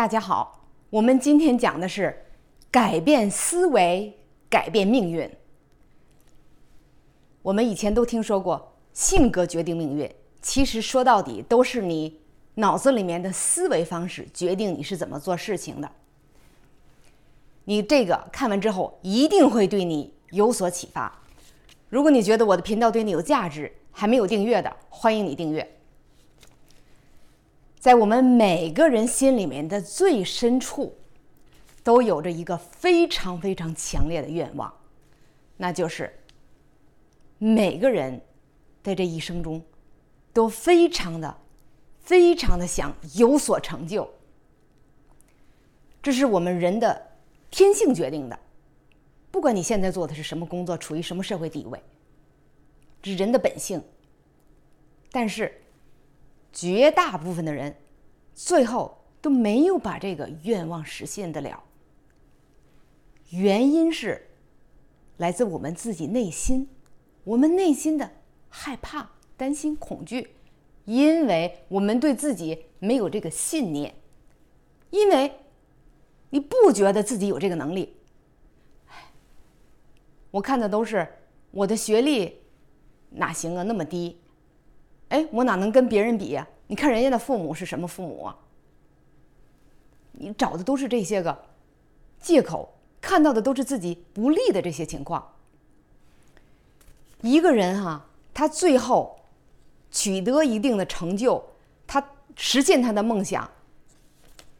大家好，我们今天讲的是改变思维，改变命运。我们以前都听说过性格决定命运，其实说到底都是你脑子里面的思维方式决定你是怎么做事情的。你这个看完之后一定会对你有所启发。如果你觉得我的频道对你有价值，还没有订阅的，欢迎你订阅。在我们每个人心里面的最深处，都有着一个非常非常强烈的愿望，那就是每个人在这一生中都非常的、非常的想有所成就。这是我们人的天性决定的，不管你现在做的是什么工作，处于什么社会地位，这是人的本性。但是。绝大部分的人，最后都没有把这个愿望实现得了。原因是来自我们自己内心，我们内心的害怕、担心、恐惧，因为我们对自己没有这个信念，因为你不觉得自己有这个能力。我看的都是我的学历哪行啊，那么低。哎，我哪能跟别人比呀？你看人家的父母是什么父母啊？你找的都是这些个借口，看到的都是自己不利的这些情况。一个人哈，他最后取得一定的成就，他实现他的梦想，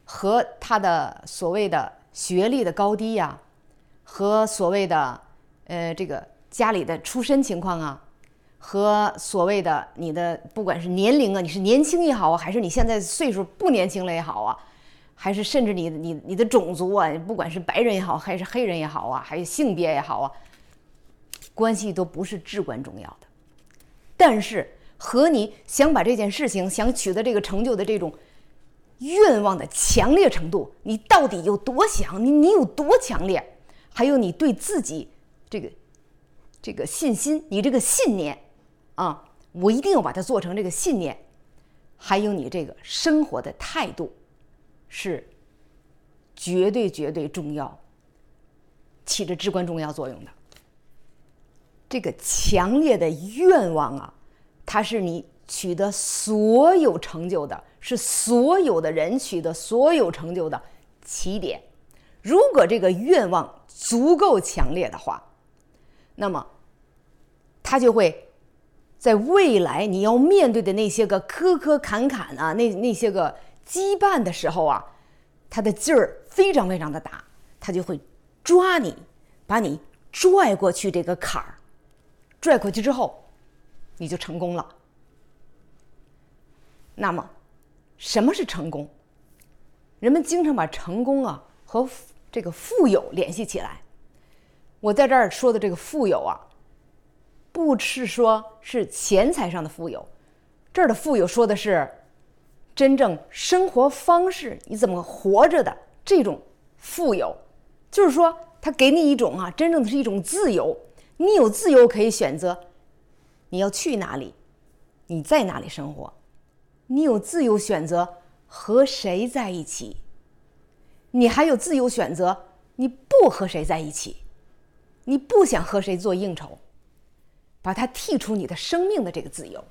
和他的所谓的学历的高低呀，和所谓的呃这个家里的出身情况啊。和所谓的你的不管是年龄啊，你是年轻也好啊，还是你现在岁数不年轻了也好啊，还是甚至你你你的种族啊，不管是白人也好，还是黑人也好啊，还有性别也好啊，关系都不是至关重要的。但是和你想把这件事情想取得这个成就的这种愿望的强烈程度，你到底有多想？你你有多强烈？还有你对自己这个这个信心，你这个信念。啊，我一定要把它做成这个信念，还有你这个生活的态度，是绝对绝对重要，起着至关重要作用的。这个强烈的愿望啊，它是你取得所有成就的，是所有的人取得所有成就的起点。如果这个愿望足够强烈的话，那么它就会。在未来你要面对的那些个磕磕坎坎啊，那那些个羁绊的时候啊，他的劲儿非常非常的大，他就会抓你，把你拽过去这个坎儿，拽过去之后，你就成功了。那么，什么是成功？人们经常把成功啊和这个富有联系起来。我在这儿说的这个富有啊。不是说是钱财上的富有，这儿的富有说的是真正生活方式，你怎么活着的这种富有，就是说他给你一种啊，真正的是一种自由，你有自由可以选择你要去哪里，你在哪里生活，你有自由选择和谁在一起，你还有自由选择你不和谁在一起，你不想和谁做应酬。把它剔除你的生命的这个自由，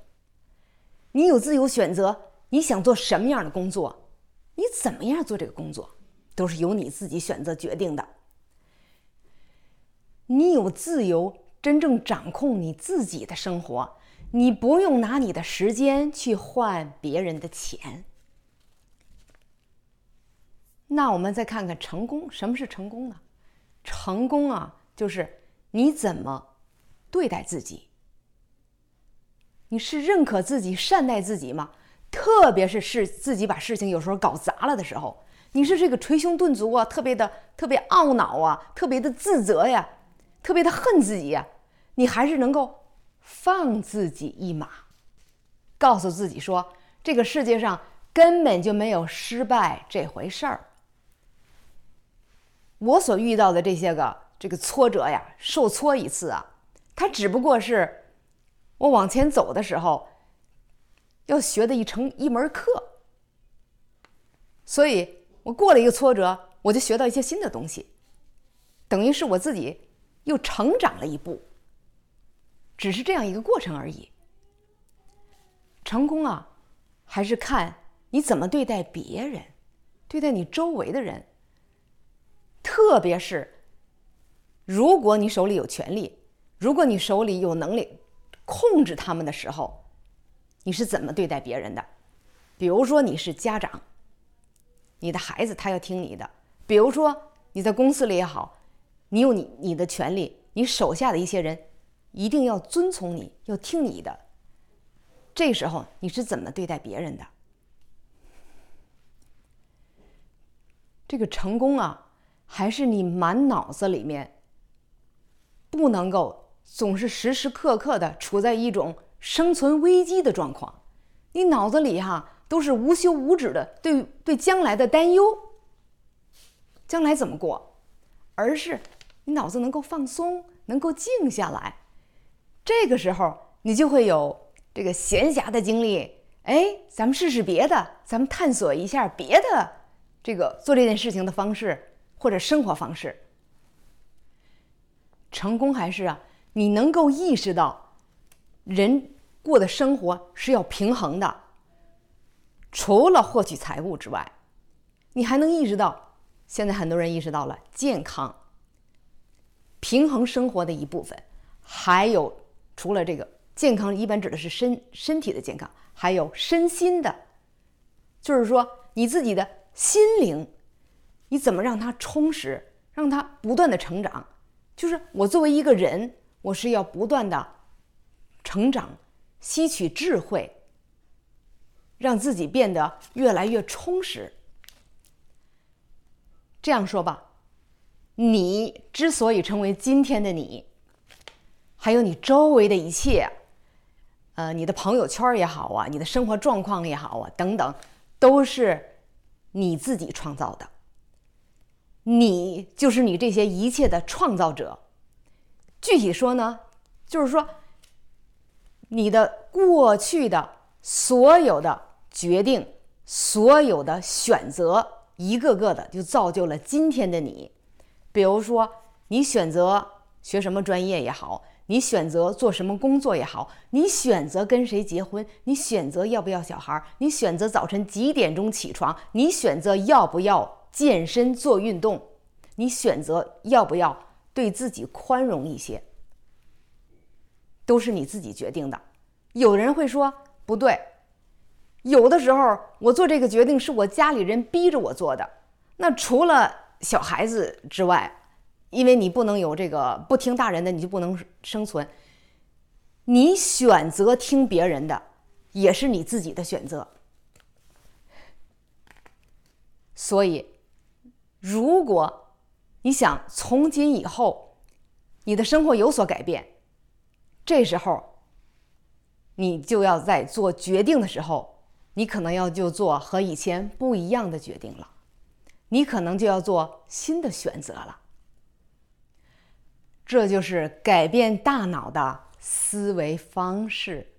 你有自由选择你想做什么样的工作，你怎么样做这个工作，都是由你自己选择决定的。你有自由真正掌控你自己的生活，你不用拿你的时间去换别人的钱。那我们再看看成功，什么是成功呢？成功啊，就是你怎么。对待自己，你是认可自己、善待自己吗？特别是是自己把事情有时候搞砸了的时候，你是这个捶胸顿足啊，特别的、特别懊恼啊，特别的自责呀，特别的恨自己呀，你还是能够放自己一马，告诉自己说，这个世界上根本就没有失败这回事儿。我所遇到的这些个这个挫折呀，受挫一次啊。它只不过是我往前走的时候要学的一成一门课，所以我过了一个挫折，我就学到一些新的东西，等于是我自己又成长了一步。只是这样一个过程而已。成功啊，还是看你怎么对待别人，对待你周围的人。特别是，如果你手里有权利，如果你手里有能力控制他们的时候，你是怎么对待别人的？比如说你是家长，你的孩子他要听你的；比如说你在公司里也好，你有你你的权利，你手下的一些人一定要遵从你，要听你的。这时候你是怎么对待别人的？这个成功啊，还是你满脑子里面不能够总是时时刻刻的处在一种生存危机的状况？你脑子里哈都是无休无止的对对将来的担忧，将来怎么过？而是你脑子能够放松，能够静下来，这个时候你就会有。这个闲暇的精力，哎，咱们试试别的，咱们探索一下别的这个做这件事情的方式或者生活方式。成功还是啊，你能够意识到人过的生活是要平衡的。除了获取财物之外，你还能意识到，现在很多人意识到了健康、平衡生活的一部分，还有除了这个。健康一般指的是身身体的健康，还有身心的，就是说你自己的心灵，你怎么让它充实，让它不断的成长？就是我作为一个人，我是要不断的成长，吸取智慧，让自己变得越来越充实。这样说吧，你之所以成为今天的你，还有你周围的一切。呃，你的朋友圈也好啊，你的生活状况也好啊，等等，都是你自己创造的。你就是你这些一切的创造者。具体说呢，就是说，你的过去的所有的决定、所有的选择，一个个的就造就了今天的你。比如说，你选择学什么专业也好。你选择做什么工作也好，你选择跟谁结婚，你选择要不要小孩，你选择早晨几点钟起床，你选择要不要健身做运动，你选择要不要对自己宽容一些，都是你自己决定的。有人会说不对，有的时候我做这个决定是我家里人逼着我做的。那除了小孩子之外。因为你不能有这个不听大人的，你就不能生存。你选择听别人的，也是你自己的选择。所以，如果你想从今以后你的生活有所改变，这时候你就要在做决定的时候，你可能要就做和以前不一样的决定了，你可能就要做新的选择了。这就是改变大脑的思维方式。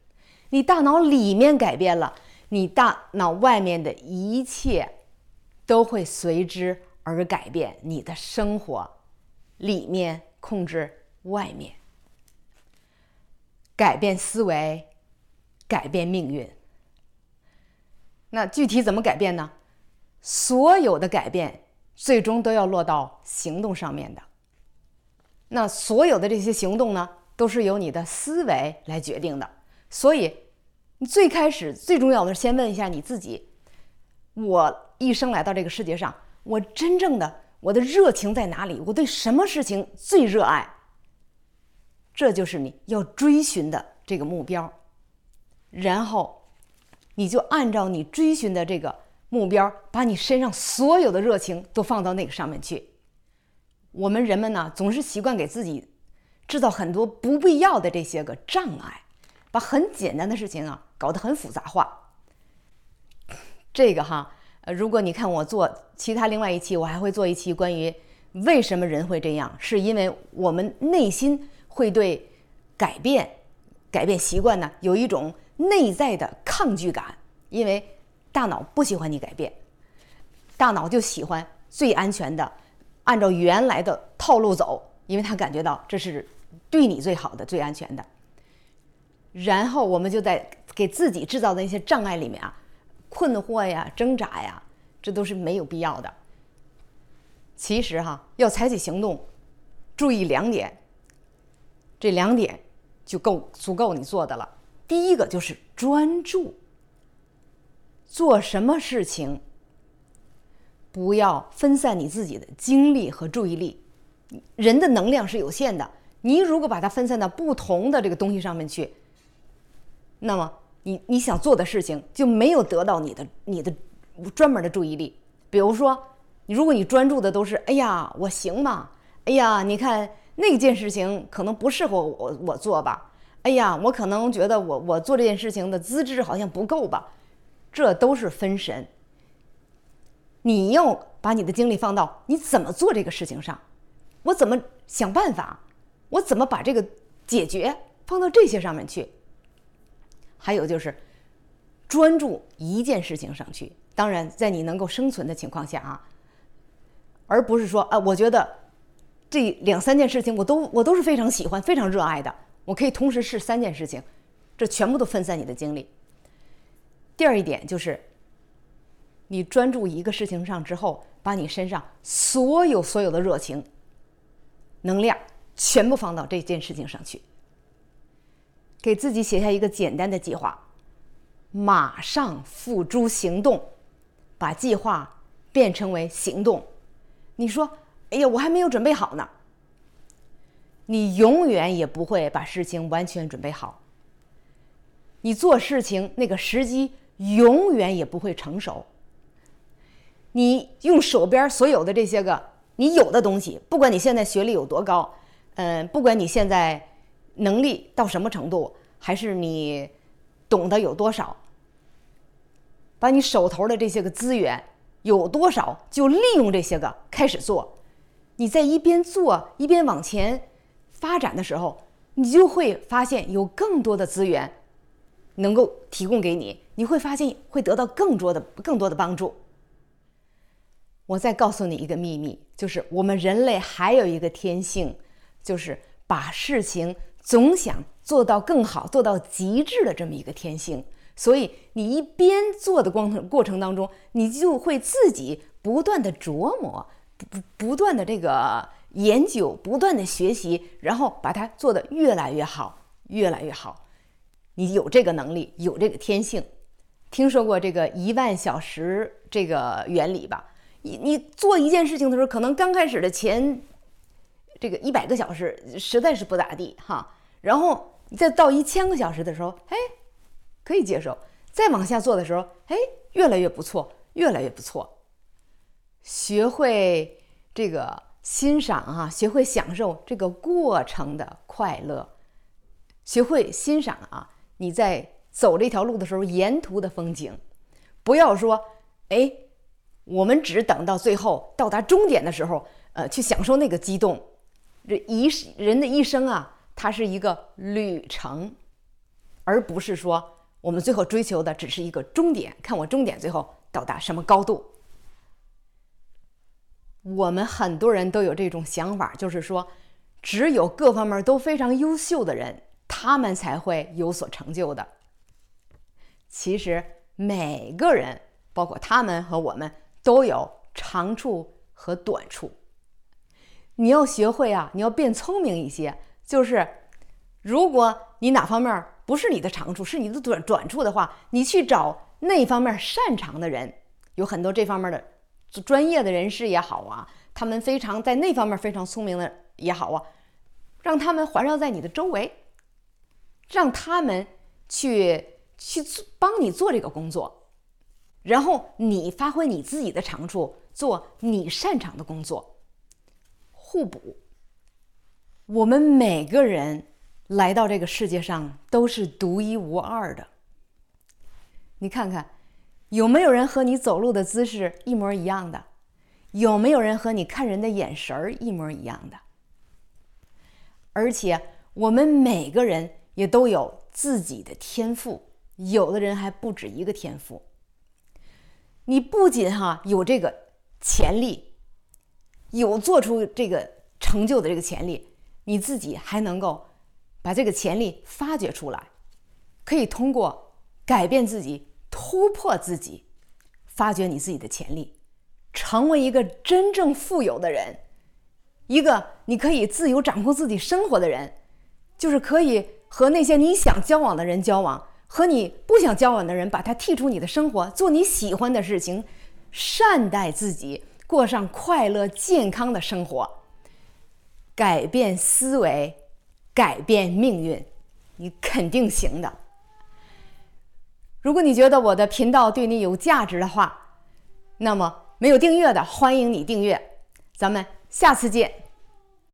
你大脑里面改变了，你大脑外面的一切都会随之而改变。你的生活里面控制外面，改变思维，改变命运。那具体怎么改变呢？所有的改变最终都要落到行动上面的。那所有的这些行动呢，都是由你的思维来决定的。所以，你最开始最重要的是先问一下你自己：我一生来到这个世界上，我真正的我的热情在哪里？我对什么事情最热爱？这就是你要追寻的这个目标。然后，你就按照你追寻的这个目标，把你身上所有的热情都放到那个上面去。我们人们呢，总是习惯给自己制造很多不必要的这些个障碍，把很简单的事情啊搞得很复杂化。这个哈，呃，如果你看我做其他另外一期，我还会做一期关于为什么人会这样，是因为我们内心会对改变、改变习惯呢有一种内在的抗拒感，因为大脑不喜欢你改变。大脑就喜欢最安全的，按照原来的套路走，因为他感觉到这是对你最好的、最安全的。然后我们就在给自己制造的那些障碍里面啊，困惑呀、挣扎呀，这都是没有必要的。其实哈，要采取行动，注意两点，这两点就够足够你做的了。第一个就是专注，做什么事情不要分散你自己的精力和注意力。人的能量是有限的，你如果把它分散到不同的这个东西上面去。那么，你你想做的事情就没有得到你的你的专门的注意力。比如说，如果你专注的都是“哎呀，我行吗？”“哎呀，你看那件事情可能不适合我我做吧？”“哎呀，我可能觉得我我做这件事情的资质好像不够吧？”这都是分神。你要把你的精力放到你怎么做这个事情上，我怎么想办法，我怎么把这个解决放到这些上面去。还有就是，专注一件事情上去。当然，在你能够生存的情况下啊，而不是说啊，我觉得这两三件事情我都我都是非常喜欢、非常热爱的，我可以同时试三件事情，这全部都分散你的精力。第二一点就是，你专注一个事情上之后，把你身上所有所有的热情、能量全部放到这件事情上去。给自己写下一个简单的计划，马上付诸行动，把计划变成为行动。你说：“哎呀，我还没有准备好呢。”你永远也不会把事情完全准备好。你做事情那个时机永远也不会成熟。你用手边所有的这些个你有的东西，不管你现在学历有多高，嗯，不管你现在。能力到什么程度，还是你懂得有多少？把你手头的这些个资源有多少，就利用这些个开始做。你在一边做一边往前发展的时候，你就会发现有更多的资源能够提供给你，你会发现会得到更多的更多的帮助。我再告诉你一个秘密，就是我们人类还有一个天性，就是把事情。总想做到更好，做到极致的这么一个天性，所以你一边做的过程过程当中，你就会自己不断的琢磨，不不断的这个研究，不断的学习，然后把它做得越来越好，越来越好。你有这个能力，有这个天性。听说过这个一万小时这个原理吧？你你做一件事情的时候，可能刚开始的前。这个一百个小时实在是不咋地哈，然后再到一千个小时的时候，哎，可以接受；再往下做的时候，哎，越来越不错，越来越不错。学会这个欣赏啊，学会享受这个过程的快乐，学会欣赏啊，你在走这条路的时候沿途的风景，不要说哎，我们只等到最后到达终点的时候，呃，去享受那个激动。这一人的一生啊，它是一个旅程，而不是说我们最后追求的只是一个终点。看我终点最后到达什么高度。我们很多人都有这种想法，就是说，只有各方面都非常优秀的人，他们才会有所成就的。其实每个人，包括他们和我们，都有长处和短处。你要学会啊，你要变聪明一些。就是，如果你哪方面不是你的长处，是你的短短处的话，你去找那方面擅长的人，有很多这方面的专业的人士也好啊，他们非常在那方面非常聪明的也好啊，让他们环绕在你的周围，让他们去去做帮你做这个工作，然后你发挥你自己的长处，做你擅长的工作。互补。我们每个人来到这个世界上都是独一无二的。你看看，有没有人和你走路的姿势一模一样的？有没有人和你看人的眼神儿一模一样的？而且，我们每个人也都有自己的天赋，有的人还不止一个天赋。你不仅哈有这个潜力，有做出这个成就的这个潜力，你自己还能够把这个潜力发掘出来，可以通过改变自己、突破自己，发掘你自己的潜力，成为一个真正富有的人，一个你可以自由掌控自己生活的人，就是可以和那些你想交往的人交往。和你不想交往的人，把他剔出你的生活，做你喜欢的事情，善待自己，过上快乐健康的生活，改变思维，改变命运，你肯定行的。如果你觉得我的频道对你有价值的话，那么没有订阅的，欢迎你订阅。咱们下次见。